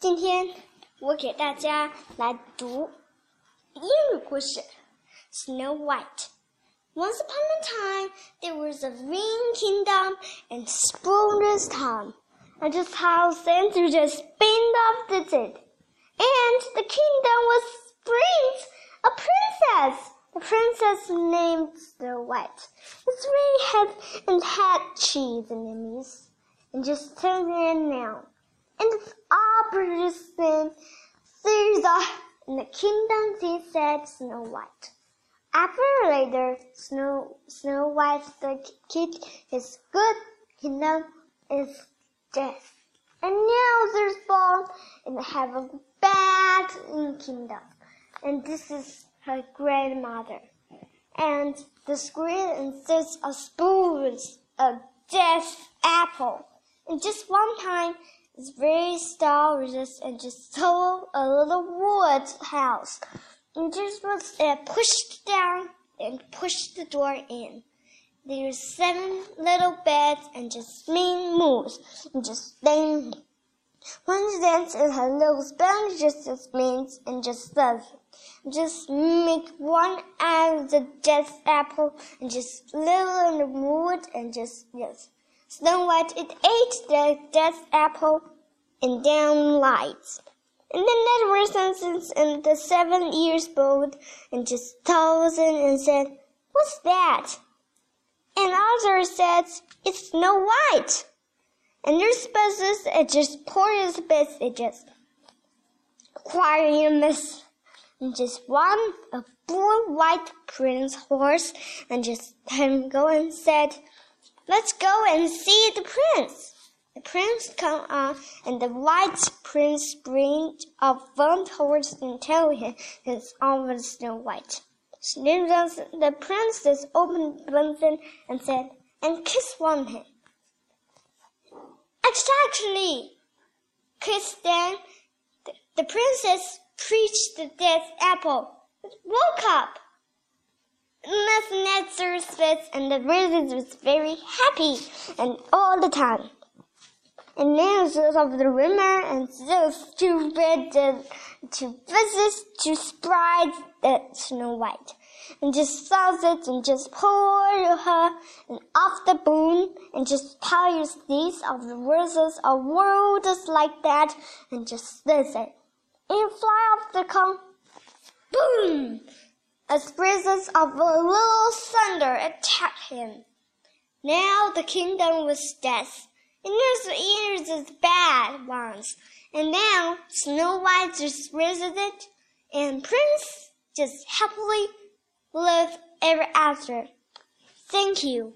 今天我给大家来读英语故事《Snow White》。Once upon a time, there was a green kingdom in Spruce Town, and just how Santa just spinned off the it. And the kingdom was brings a princess. The princess named Snow White. It's really had and had cheese enemies, and just turned in now and the sang Caesar in the kingdom he said Snow White. After later, Snow Snow White the kid his good kingdom is death. And now there's born in the heaven bad in kingdom. And this is her grandmother. And the screen insists a spoons, a death apple. And just one time it's very stalwart and just saw a little wood house. And just was uh, pushed down and pushed the door in. There's seven little beds and just mean moves and just then one dance and her little spell just as means and just does. Just make one out of the death apple and just live in the wood and just yes. Snow White it ate the death apple and down lights. And then that sentence and the seven years old and just told and said, What's that? And other said, It's Snow White. And their spouses it just poured his best it just quiet miss and just one a poor white prince horse and just him go and said, Let's go and see the prince. The prince come on, and the white prince brings a one horse and tell him his arm was Snow White. The princess opened Bunsen and said, and kiss one him. Exactly! Kissed then, the, the princess preached the death apple, woke up. Nothing answered and the princess was very happy and all the time and names of the rumor and those two the, to visit to spread the Snow White. And just it and just pour her and off the bone and just tell these of the verses of words like that and just it. And fly off the cone. Boom! As breezes of a little thunder attacked him. Now the kingdom was death and there's ears as bad ones. And now Snow White is resident, and Prince just happily lived ever after. Thank you.